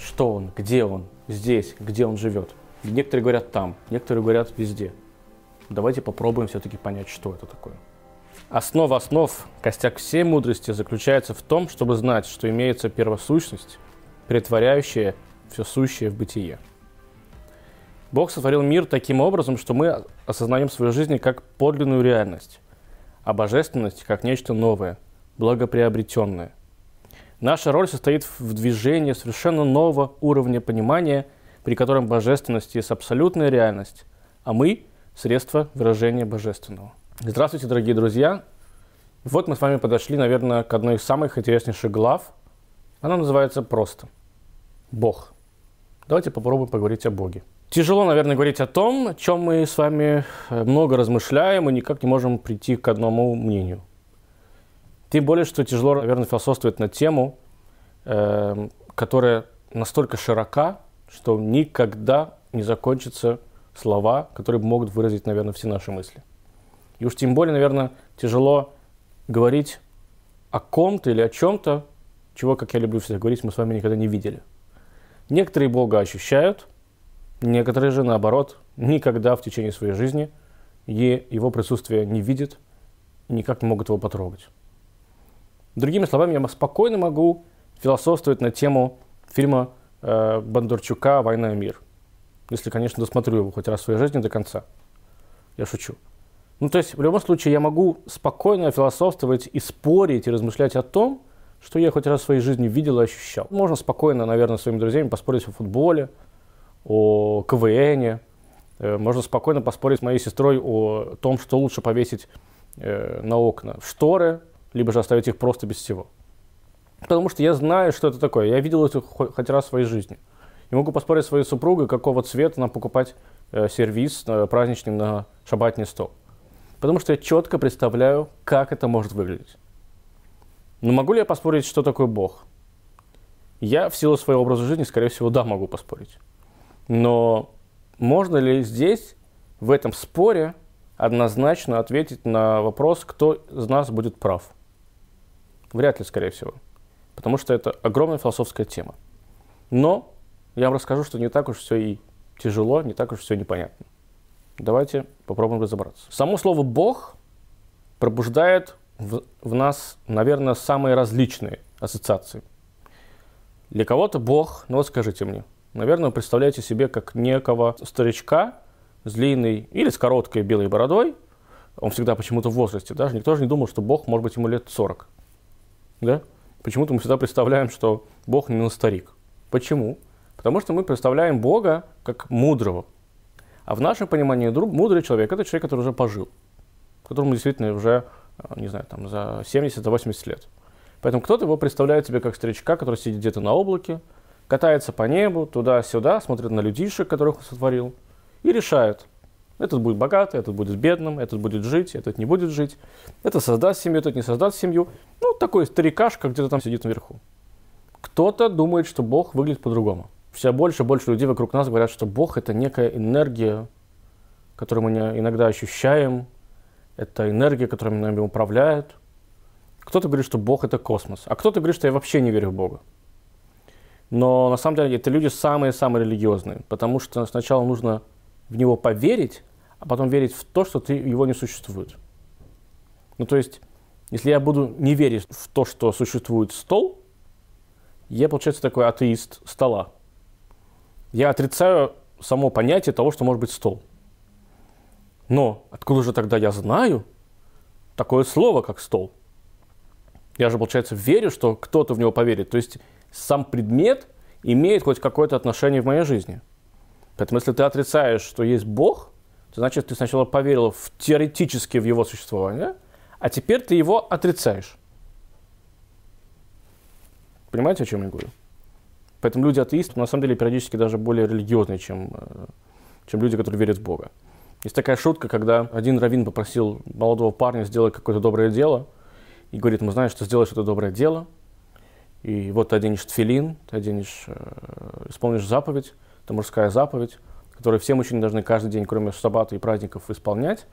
что он, где он, здесь, где он живет. Некоторые говорят там, некоторые говорят везде. Давайте попробуем все-таки понять, что это такое. Основа основ, костяк всей мудрости заключается в том, чтобы знать, что имеется первосущность, претворяющая все сущее в бытие. Бог сотворил мир таким образом, что мы осознаем свою жизнь как подлинную реальность, а божественность как нечто новое, благоприобретенное. Наша роль состоит в движении совершенно нового уровня понимания, при котором божественность есть абсолютная реальность, а мы – средство выражения божественного. Здравствуйте, дорогие друзья! Вот мы с вами подошли, наверное, к одной из самых интереснейших глав. Она называется просто «Бог». Давайте попробуем поговорить о Боге. Тяжело, наверное, говорить о том, о чем мы с вами э, много размышляем и никак не можем прийти к одному мнению. Тем более, что тяжело, наверное, философствовать на тему, э, которая настолько широка, что никогда не закончатся слова, которые могут выразить, наверное, все наши мысли. И уж тем более, наверное, тяжело говорить о ком-то или о чем-то, чего, как я люблю всегда говорить, мы с вами никогда не видели. Некоторые Бога ощущают, некоторые же, наоборот, никогда в течение своей жизни его присутствие не видят и никак не могут его потрогать. Другими словами, я спокойно могу философствовать на тему фильма э, Бондарчука «Война и мир». Если, конечно, досмотрю его хоть раз в своей жизни до конца. Я шучу. Ну, то есть, в любом случае, я могу спокойно философствовать и спорить, и размышлять о том, что я хоть раз в своей жизни видел и ощущал. Можно спокойно, наверное, с своими друзьями поспорить о футболе, о КВН. Э, можно спокойно поспорить с моей сестрой о том, что лучше повесить э, на окна шторы либо же оставить их просто без всего. Потому что я знаю, что это такое. Я видел это хоть раз в своей жизни. И могу поспорить своей супругой, какого цвета нам покупать э, сервис э, праздничный на шабатный стол. Потому что я четко представляю, как это может выглядеть. Но могу ли я поспорить, что такое Бог? Я в силу своего образа жизни, скорее всего, да, могу поспорить. Но можно ли здесь, в этом споре, однозначно ответить на вопрос, кто из нас будет прав? Вряд ли, скорее всего. Потому что это огромная философская тема. Но я вам расскажу, что не так уж все и тяжело, не так уж все непонятно. Давайте попробуем разобраться. Само слово «бог» пробуждает в, в нас, наверное, самые различные ассоциации. Для кого-то Бог, ну вот скажите мне, наверное, вы представляете себе как некого старичка с длинной или с короткой белой бородой, он всегда почему-то в возрасте, даже никто же не думал, что Бог может быть ему лет 40 да? Почему-то мы всегда представляем, что Бог на старик. Почему? Потому что мы представляем Бога как мудрого. А в нашем понимании мудрый человек – это человек, который уже пожил, которому действительно уже, э, не знаю, там, за 70-80 лет. Поэтому кто-то его представляет себе как старичка, который сидит где-то на облаке, катается по небу, туда-сюда, смотрит на людишек, которых он сотворил, и решает, этот будет богатый, этот будет бедным, этот будет жить, этот не будет жить. Это создаст семью, этот не создаст семью. Ну, такой старикашка где-то там сидит наверху. Кто-то думает, что Бог выглядит по-другому. Все больше и больше людей вокруг нас говорят, что Бог – это некая энергия, которую мы иногда ощущаем. Это энергия, которой нами управляет. Кто-то говорит, что Бог – это космос. А кто-то говорит, что я вообще не верю в Бога. Но на самом деле это люди самые-самые религиозные, потому что сначала нужно в него поверить, а потом верить в то, что ты, его не существует. Ну, то есть, если я буду не верить в то, что существует стол, я, получается, такой атеист стола. Я отрицаю само понятие того, что может быть стол. Но откуда же тогда я знаю такое слово, как стол? Я же, получается, верю, что кто-то в него поверит. То есть сам предмет имеет хоть какое-то отношение в моей жизни. Поэтому если ты отрицаешь, что есть Бог, значит, ты сначала поверил в, теоретически в его существование, а теперь ты его отрицаешь. Понимаете, о чем я говорю? Поэтому люди атеисты, на самом деле, периодически даже более религиозные, чем, э, чем люди, которые верят в Бога. Есть такая шутка, когда один раввин попросил молодого парня сделать какое-то доброе дело, и говорит, мы знаем, что сделаешь это доброе дело, и вот ты оденешь тфилин, ты оденешь, э, исполнишь заповедь, это мужская заповедь, которые все мужчины должны каждый день, кроме саббата и праздников, исполнять.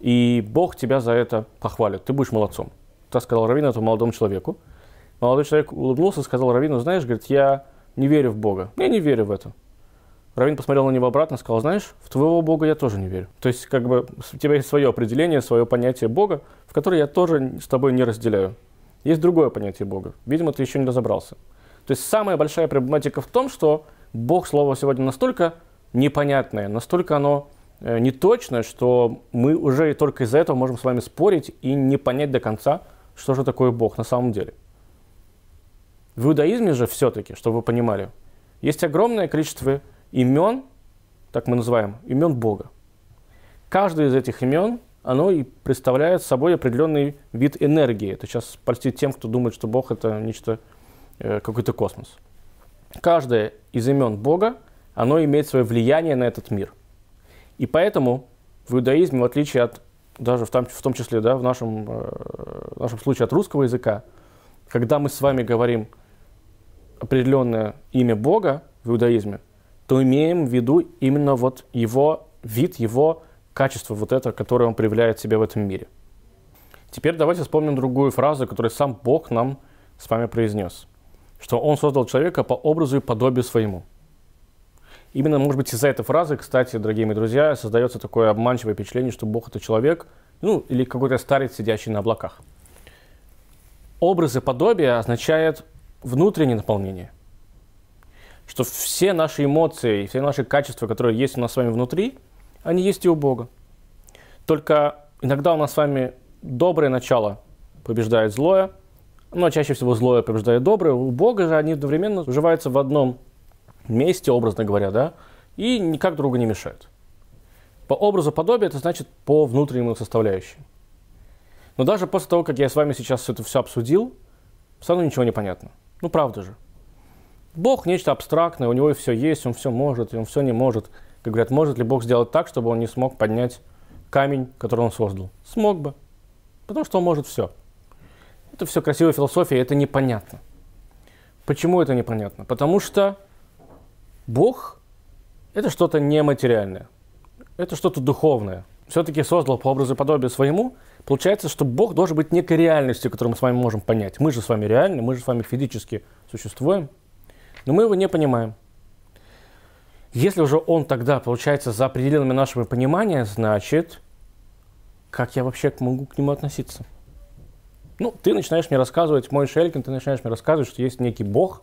И Бог тебя за это похвалит. Ты будешь молодцом. Так сказал Равин этому молодому человеку. Молодой человек улыбнулся и сказал Равину, знаешь, говорит, я не верю в Бога. Я не верю в это. Равин посмотрел на него обратно и сказал, знаешь, в твоего Бога я тоже не верю. То есть, как бы, у тебя есть свое определение, свое понятие Бога, в которое я тоже с тобой не разделяю. Есть другое понятие Бога. Видимо, ты еще не разобрался. То есть, самая большая проблематика в том, что Бог слово сегодня настолько непонятное, настолько оно э, неточное, что мы уже только из-за этого можем с вами спорить и не понять до конца, что же такое Бог на самом деле. В иудаизме же все-таки, чтобы вы понимали, есть огромное количество имен, так мы называем, имен Бога. Каждое из этих имен, оно и представляет собой определенный вид энергии. Это сейчас польстит тем, кто думает, что Бог это нечто, э, какой-то космос. Каждое из имен Бога, оно имеет свое влияние на этот мир. И поэтому в иудаизме, в отличие от, даже в том, в том числе да, в, нашем, э, в нашем случае от русского языка, когда мы с вами говорим определенное имя Бога в иудаизме, то имеем в виду именно вот его вид, его качество, вот это, которое он проявляет себя в этом мире. Теперь давайте вспомним другую фразу, которую сам Бог нам с вами произнес, что он создал человека по образу и подобию своему. Именно, может быть, из-за этой фразы, кстати, дорогие мои друзья, создается такое обманчивое впечатление, что Бог – это человек, ну, или какой-то старец, сидящий на облаках. Образ и подобие означает внутреннее наполнение – что все наши эмоции, все наши качества, которые есть у нас с вами внутри, они есть и у Бога. Только иногда у нас с вами доброе начало побеждает злое, но чаще всего злое побеждает доброе. У Бога же они одновременно уживаются в одном месте, образно говоря, да, и никак друга не мешают. По образу подобия это значит по внутреннему составляющей. Но даже после того, как я с вами сейчас это все обсудил, все равно ничего не понятно. Ну, правда же. Бог нечто абстрактное, у него все есть, он все может, и он все не может. Как говорят, может ли Бог сделать так, чтобы он не смог поднять камень, который он создал? Смог бы, потому что он может все. Это все красивая философия, это непонятно. Почему это непонятно? Потому что Бог – это что-то нематериальное, это что-то духовное. Все-таки создал по образу и подобию своему. Получается, что Бог должен быть некой реальностью, которую мы с вами можем понять. Мы же с вами реальны, мы же с вами физически существуем – но мы его не понимаем. Если уже он тогда, получается, за пределами нашего понимания, значит, как я вообще могу к нему относиться? Ну, ты начинаешь мне рассказывать, мой Шелькин, ты начинаешь мне рассказывать, что есть некий Бог,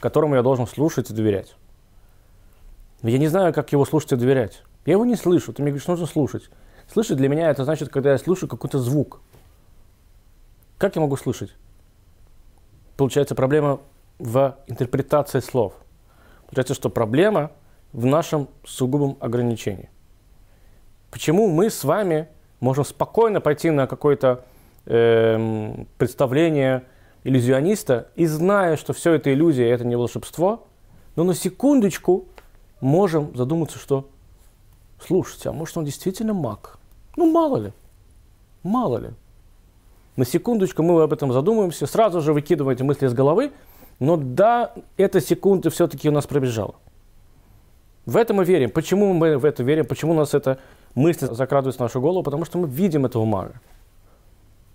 которому я должен слушать и доверять. Я не знаю, как его слушать и доверять. Я его не слышу. Ты мне говоришь, нужно слушать. Слышать для меня это значит, когда я слушаю какой-то звук. Как я могу слышать? Получается, проблема в интерпретации слов. Получается, что проблема в нашем сугубом ограничении. Почему мы с вами можем спокойно пойти на какое-то э, представление иллюзиониста и зная, что все это иллюзия, это не волшебство, но на секундочку можем задуматься, что слушайте, а может он действительно маг? Ну, мало ли. Мало ли. На секундочку мы об этом задумываемся, сразу же выкидываем эти мысли из головы но да, эта секунда все-таки у нас пробежала. В это мы верим. Почему мы в это верим? Почему у нас эта мысль закрадывается в нашу голову? Потому что мы видим этого мага.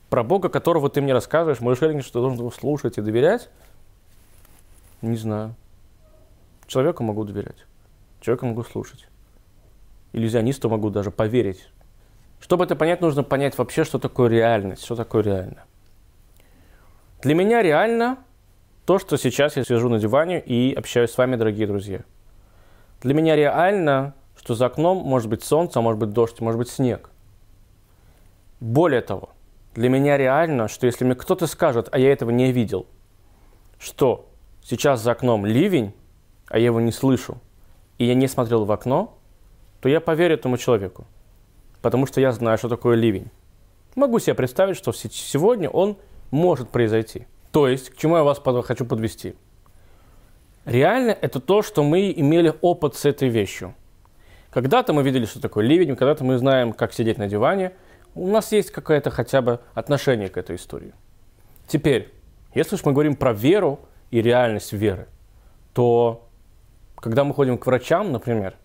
Про Бога, которого ты мне рассказываешь, можешь говорить, что должен его слушать и доверять? Не знаю. Человеку могу доверять. Человеку могу слушать. Иллюзионисту могу даже поверить. Чтобы это понять, нужно понять вообще, что такое реальность, что такое реально. Для меня реально то, что сейчас я сижу на диване и общаюсь с вами, дорогие друзья. Для меня реально, что за окном может быть солнце, а может быть дождь, может быть снег. Более того, для меня реально, что если мне кто-то скажет, а я этого не видел, что сейчас за окном ливень, а я его не слышу, и я не смотрел в окно, то я поверю этому человеку, потому что я знаю, что такое ливень. Могу себе представить, что сегодня он может произойти – то есть, к чему я вас хочу подвести? Реально это то, что мы имели опыт с этой вещью. Когда-то мы видели, что такое ливень, когда-то мы знаем, как сидеть на диване. У нас есть какое-то хотя бы отношение к этой истории. Теперь, если уж мы говорим про веру и реальность веры, то когда мы ходим к врачам, например,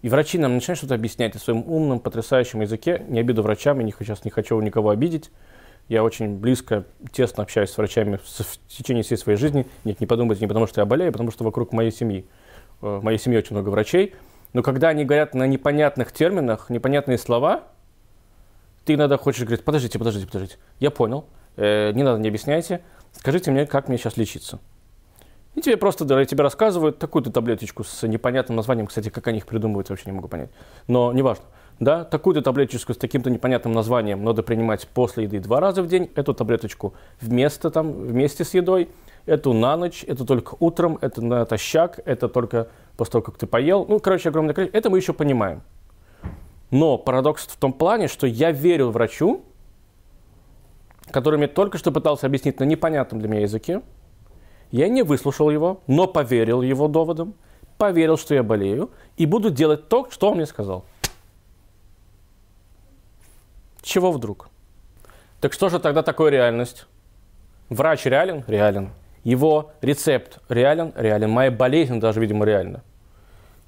и врачи нам начинают что-то объяснять на своем умном, потрясающем языке, не обиду врачам, я сейчас не хочу никого обидеть, Я очень близко, тесно общаюсь с врачами в течение всей своей жизни. Нет, не подумайте, не потому что я болею, а потому что вокруг моей семьи. Э, в моей семье очень много врачей. Но когда они говорят на непонятных терминах, непонятные слова, ты иногда хочешь говорить, подождите, подождите, подождите. Я понял, э, не надо, не объясняйте. Скажите мне, как мне сейчас лечиться. И тебе просто тебе рассказывают такую-то таблеточку с непонятным названием. Кстати, как они их придумывают, вообще не могу понять. Но неважно. Да, такую-то таблеточку с таким-то непонятным названием надо принимать после еды два раза в день. Эту таблеточку вместо, там, вместе с едой. Эту на ночь, это только утром, это натощак, это только после того, как ты поел. Ну, короче, огромное количество. Это мы еще понимаем. Но парадокс в том плане, что я верю врачу, который мне только что пытался объяснить на непонятном для меня языке. Я не выслушал его, но поверил его доводам, поверил, что я болею, и буду делать то, что он мне сказал. Чего вдруг? Так что же тогда такое реальность? Врач реален? Реален. Его рецепт реален? Реален. Моя болезнь даже, видимо, реальна.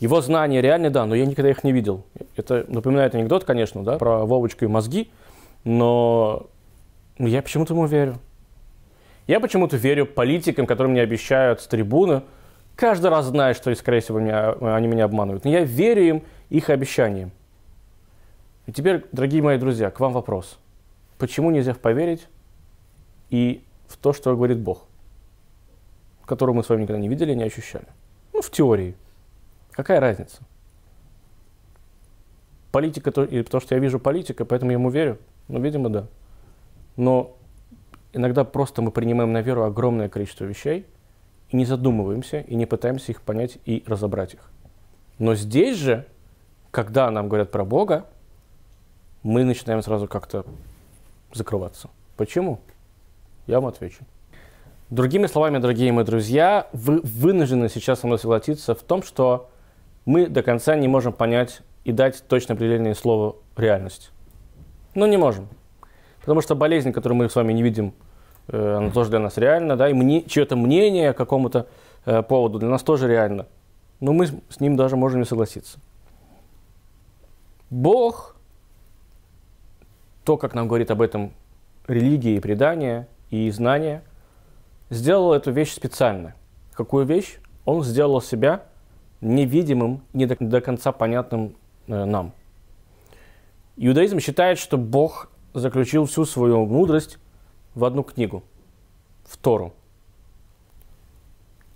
Его знания реальны, да, но я никогда их не видел. Это напоминает анекдот, конечно, да, про Вовочку и мозги, но я почему-то ему верю. Я почему-то верю политикам, которые мне обещают с трибуны, каждый раз знаю, что, скорее всего, меня, они меня обманывают. Но я верю им, их обещаниям. И теперь, дорогие мои друзья, к вам вопрос. Почему нельзя поверить и в то, что говорит Бог, которого мы с вами никогда не видели, не ощущали? Ну, в теории. Какая разница? Политика, то, и то, что я вижу политика, поэтому я ему верю. Ну, видимо, да. Но иногда просто мы принимаем на веру огромное количество вещей и не задумываемся, и не пытаемся их понять и разобрать их. Но здесь же, когда нам говорят про Бога, мы начинаем сразу как-то закрываться. Почему? Я вам отвечу. Другими словами, дорогие мои друзья, вы вынуждены сейчас со мной согласиться в том, что мы до конца не можем понять и дать точно определенное слово реальность. Ну, не можем. Потому что болезнь, которую мы с вами не видим, э, она тоже для нас реальна, да, и мне, чье-то мнение к какому-то э, поводу для нас тоже реально. Но мы с ним даже можем не согласиться. Бог, то, как нам говорит об этом религия и предание, и знания, сделал эту вещь специально. Какую вещь? Он сделал себя – невидимым, не до, до конца понятным э, нам. Иудаизм считает, что Бог заключил всю свою мудрость в одну книгу, в Тору.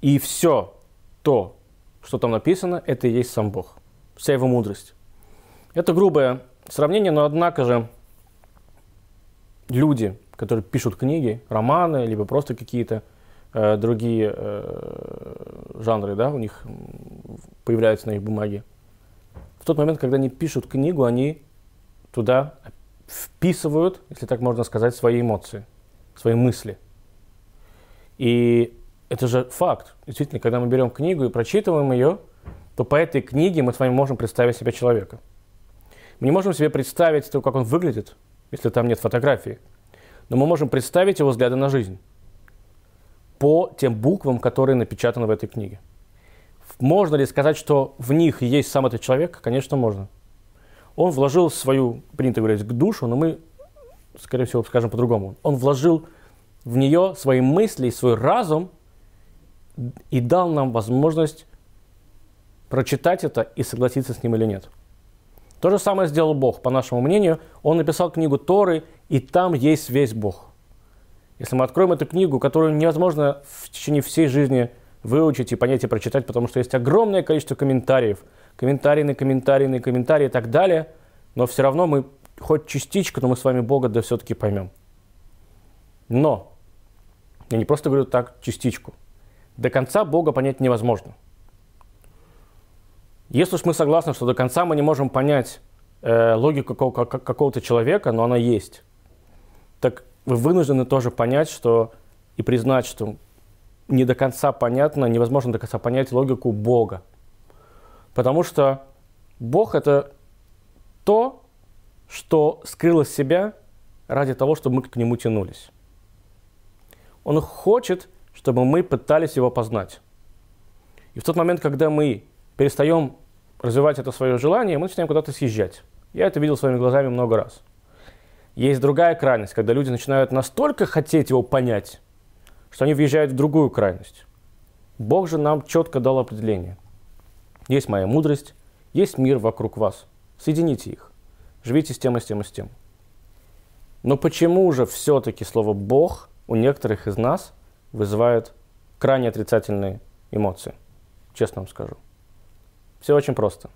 И все то, что там написано, это и есть сам Бог. Вся его мудрость. Это грубое сравнение, но однако же люди, которые пишут книги, романы, либо просто какие-то э, другие э, жанры, да, у них появляются на их бумаге. В тот момент, когда они пишут книгу, они туда вписывают, если так можно сказать, свои эмоции, свои мысли. И это же факт. Действительно, когда мы берем книгу и прочитываем ее, то по этой книге мы с вами можем представить себя человека. Мы не можем себе представить то, как он выглядит, если там нет фотографии. Но мы можем представить его взгляды на жизнь по тем буквам, которые напечатаны в этой книге. Можно ли сказать, что в них есть сам этот человек? Конечно, можно. Он вложил свою, принято говорить, душу, но мы, скорее всего, скажем по-другому. Он вложил в нее свои мысли, свой разум и дал нам возможность прочитать это и согласиться с ним или нет. То же самое сделал Бог, по нашему мнению. Он написал книгу Торы, и там есть весь Бог. Если мы откроем эту книгу, которую невозможно в течение всей жизни выучить и понять и прочитать, потому что есть огромное количество комментариев, комментарии на комментарии на комментарии и так далее, но все равно мы хоть частичку, но мы с вами Бога да все-таки поймем. Но, я не просто говорю так, частичку, до конца Бога понять невозможно. Если уж мы согласны, что до конца мы не можем понять э, логику какого- какого-то человека, но она есть, так вы вынуждены тоже понять, что и признать, что не до конца понятно, невозможно до конца понять логику Бога. Потому что Бог – это то, что скрыло себя ради того, чтобы мы к Нему тянулись. Он хочет, чтобы мы пытались Его познать. И в тот момент, когда мы перестаем развивать это свое желание, мы начинаем куда-то съезжать. Я это видел своими глазами много раз. Есть другая крайность, когда люди начинают настолько хотеть его понять, что они въезжают в другую крайность. Бог же нам четко дал определение. Есть моя мудрость, есть мир вокруг вас. Соедините их. Живите с тем и с тем и с тем. Но почему же все-таки слово «Бог» у некоторых из нас вызывает крайне отрицательные эмоции? Честно вам скажу. Все очень просто.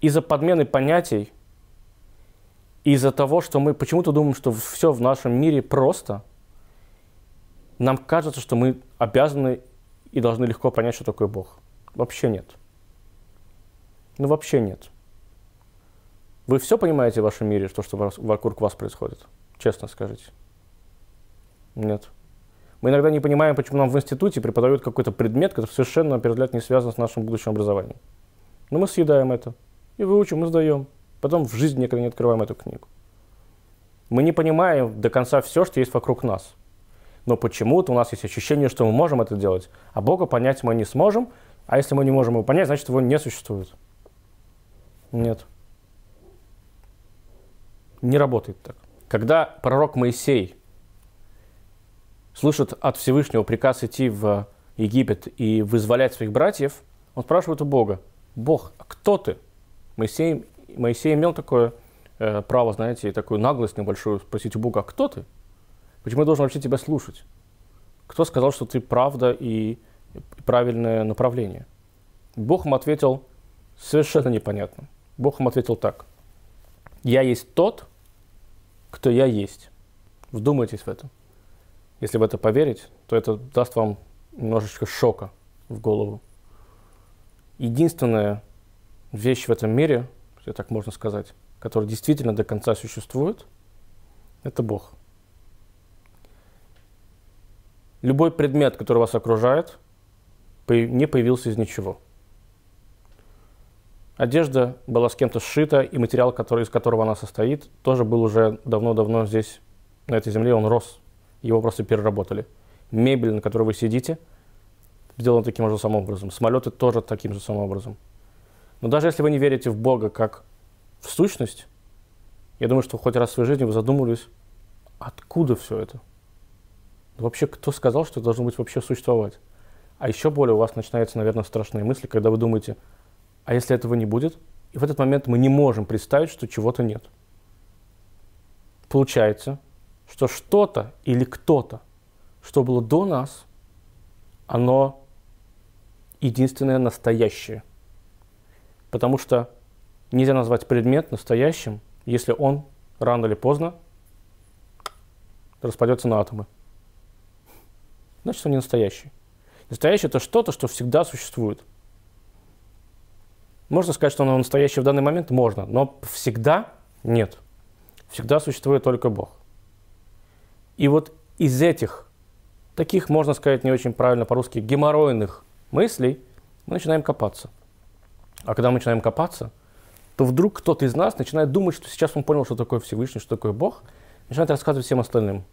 Из-за подмены понятий, из-за того, что мы почему-то думаем, что все в нашем мире просто, нам кажется, что мы обязаны и должны легко понять, что такое Бог. Вообще нет. Ну, вообще нет. Вы все понимаете в вашем мире, то, что вокруг вас происходит? Честно скажите. Нет. Мы иногда не понимаем, почему нам в институте преподают какой-то предмет, который совершенно, на первый взгляд, не связан с нашим будущим образованием. Но мы съедаем это. И выучим, и сдаем. Потом в жизни никогда не открываем эту книгу. Мы не понимаем до конца все, что есть вокруг нас. Но почему-то у нас есть ощущение, что мы можем это делать, а Бога понять мы не сможем, а если мы не можем его понять, значит его не существует. Нет. Не работает так. Когда пророк Моисей слышит от Всевышнего приказ идти в Египет и вызволять своих братьев, он спрашивает у Бога, Бог, а кто ты? Моисей, Моисей имел такое э, право, знаете, такую наглость небольшую спросить у Бога, а кто ты? Почему я должен вообще тебя слушать? Кто сказал, что ты правда и правильное направление? Бог ему ответил совершенно непонятно. Бог ему ответил так. Я есть тот, кто я есть. Вдумайтесь в это. Если в это поверить, то это даст вам немножечко шока в голову. Единственная вещь в этом мире, если так можно сказать, которая действительно до конца существует, это Бог. Любой предмет, который вас окружает, не появился из ничего. Одежда была с кем-то сшита, и материал, который, из которого она состоит, тоже был уже давно-давно здесь, на этой земле, он рос его просто переработали. Мебель, на которой вы сидите, сделана таким же самым образом. Самолеты тоже таким же самым образом. Но даже если вы не верите в Бога как в сущность, я думаю, что хоть раз в своей жизни вы задумывались, откуда все это? Вообще, кто сказал, что должно быть вообще существовать? А еще более у вас начинаются, наверное, страшные мысли, когда вы думаете, а если этого не будет? И в этот момент мы не можем представить, что чего-то нет. Получается, что что-то или кто-то, что было до нас, оно единственное настоящее. Потому что нельзя назвать предмет настоящим, если он рано или поздно распадется на атомы. Значит, он не настоящий. Настоящий – это что-то, что всегда существует. Можно сказать, что оно настоящее в данный момент? Можно, но всегда нет. Всегда существует только Бог. И вот из этих, таких, можно сказать, не очень правильно по-русски, геморройных мыслей мы начинаем копаться. А когда мы начинаем копаться, то вдруг кто-то из нас начинает думать, что сейчас он понял, что такое Всевышний, что такое Бог, начинает рассказывать всем остальным.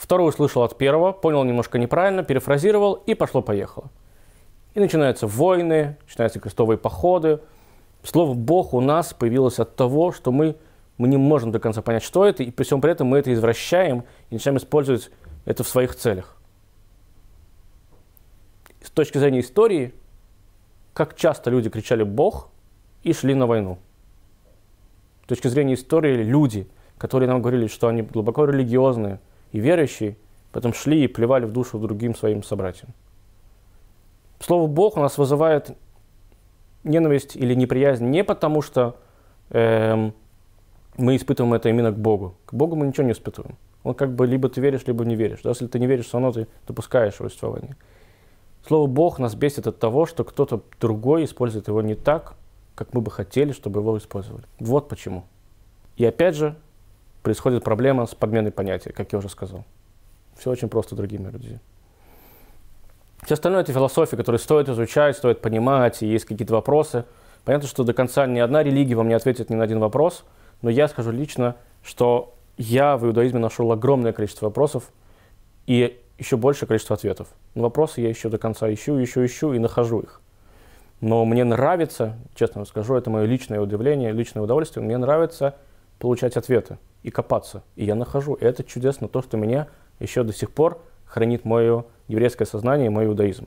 Второй услышал от первого, понял немножко неправильно, перефразировал и пошло-поехало. И начинаются войны, начинаются крестовые походы. Слово «Бог» у нас появилось от того, что мы мы не можем до конца понять, что это, и при всем при этом мы это извращаем и начинаем использовать это в своих целях. С точки зрения истории, как часто люди кричали «Бог» и шли на войну. С точки зрения истории, люди, которые нам говорили, что они глубоко религиозные и верующие, потом шли и плевали в душу другим своим собратьям. Слово «Бог» у нас вызывает ненависть или неприязнь не потому, что эм, мы испытываем это именно к Богу. К Богу мы ничего не испытываем. Он как бы либо ты веришь, либо не веришь. Даже если ты не веришь, все равно ты допускаешь его существование. Слово «Бог» нас бесит от того, что кто-то другой использует его не так, как мы бы хотели, чтобы его использовали. Вот почему. И опять же, происходит проблема с подменой понятия, как я уже сказал. Все очень просто, мои друзья. Все остальное – это философия, которую стоит изучать, стоит понимать, и есть какие-то вопросы. Понятно, что до конца ни одна религия вам не ответит ни на один вопрос – но я скажу лично, что я в иудаизме нашел огромное количество вопросов и еще большее количество ответов. Но вопросы я еще до конца ищу, ищу, ищу и нахожу их. Но мне нравится, честно скажу, это мое личное удивление, личное удовольствие, мне нравится получать ответы и копаться. И я нахожу. И это чудесно, то, что меня еще до сих пор хранит мое еврейское сознание и мой иудаизм.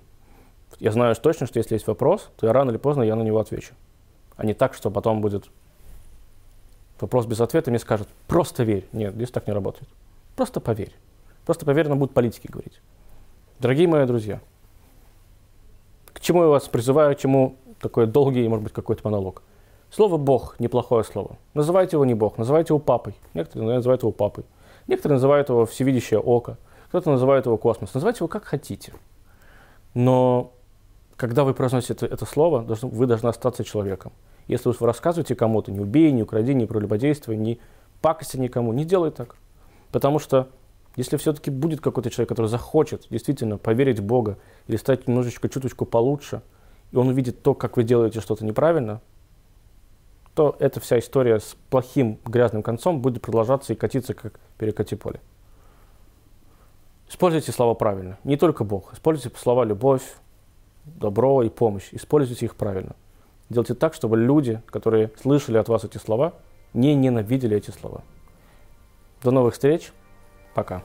Я знаю точно, что если есть вопрос, то я рано или поздно я на него отвечу. А не так, что потом будет вопрос без ответа, мне скажут, просто верь. Нет, здесь так не работает. Просто поверь. Просто поверь, нам будут политики говорить. Дорогие мои друзья, к чему я вас призываю, к чему такой долгий, может быть, какой-то монолог. Слово «Бог» – неплохое слово. Называйте его не Бог, называйте его папой. Некоторые называют его папой. Некоторые называют его всевидящее око. Кто-то называет его космос. Называйте его как хотите. Но когда вы произносите это, слово, вы должны остаться человеком. Если вы рассказываете кому-то, не убей, не укради, не прелюбодействуй, не пакости никому, не делай так. Потому что если все-таки будет какой-то человек, который захочет действительно поверить в Бога или стать немножечко чуточку получше, и он увидит то, как вы делаете что-то неправильно, то эта вся история с плохим грязным концом будет продолжаться и катиться, как перекати поле. Используйте слова правильно. Не только Бог. Используйте слова любовь, добро и помощь. Используйте их правильно. Делайте так, чтобы люди, которые слышали от вас эти слова, не ненавидели эти слова. До новых встреч. Пока.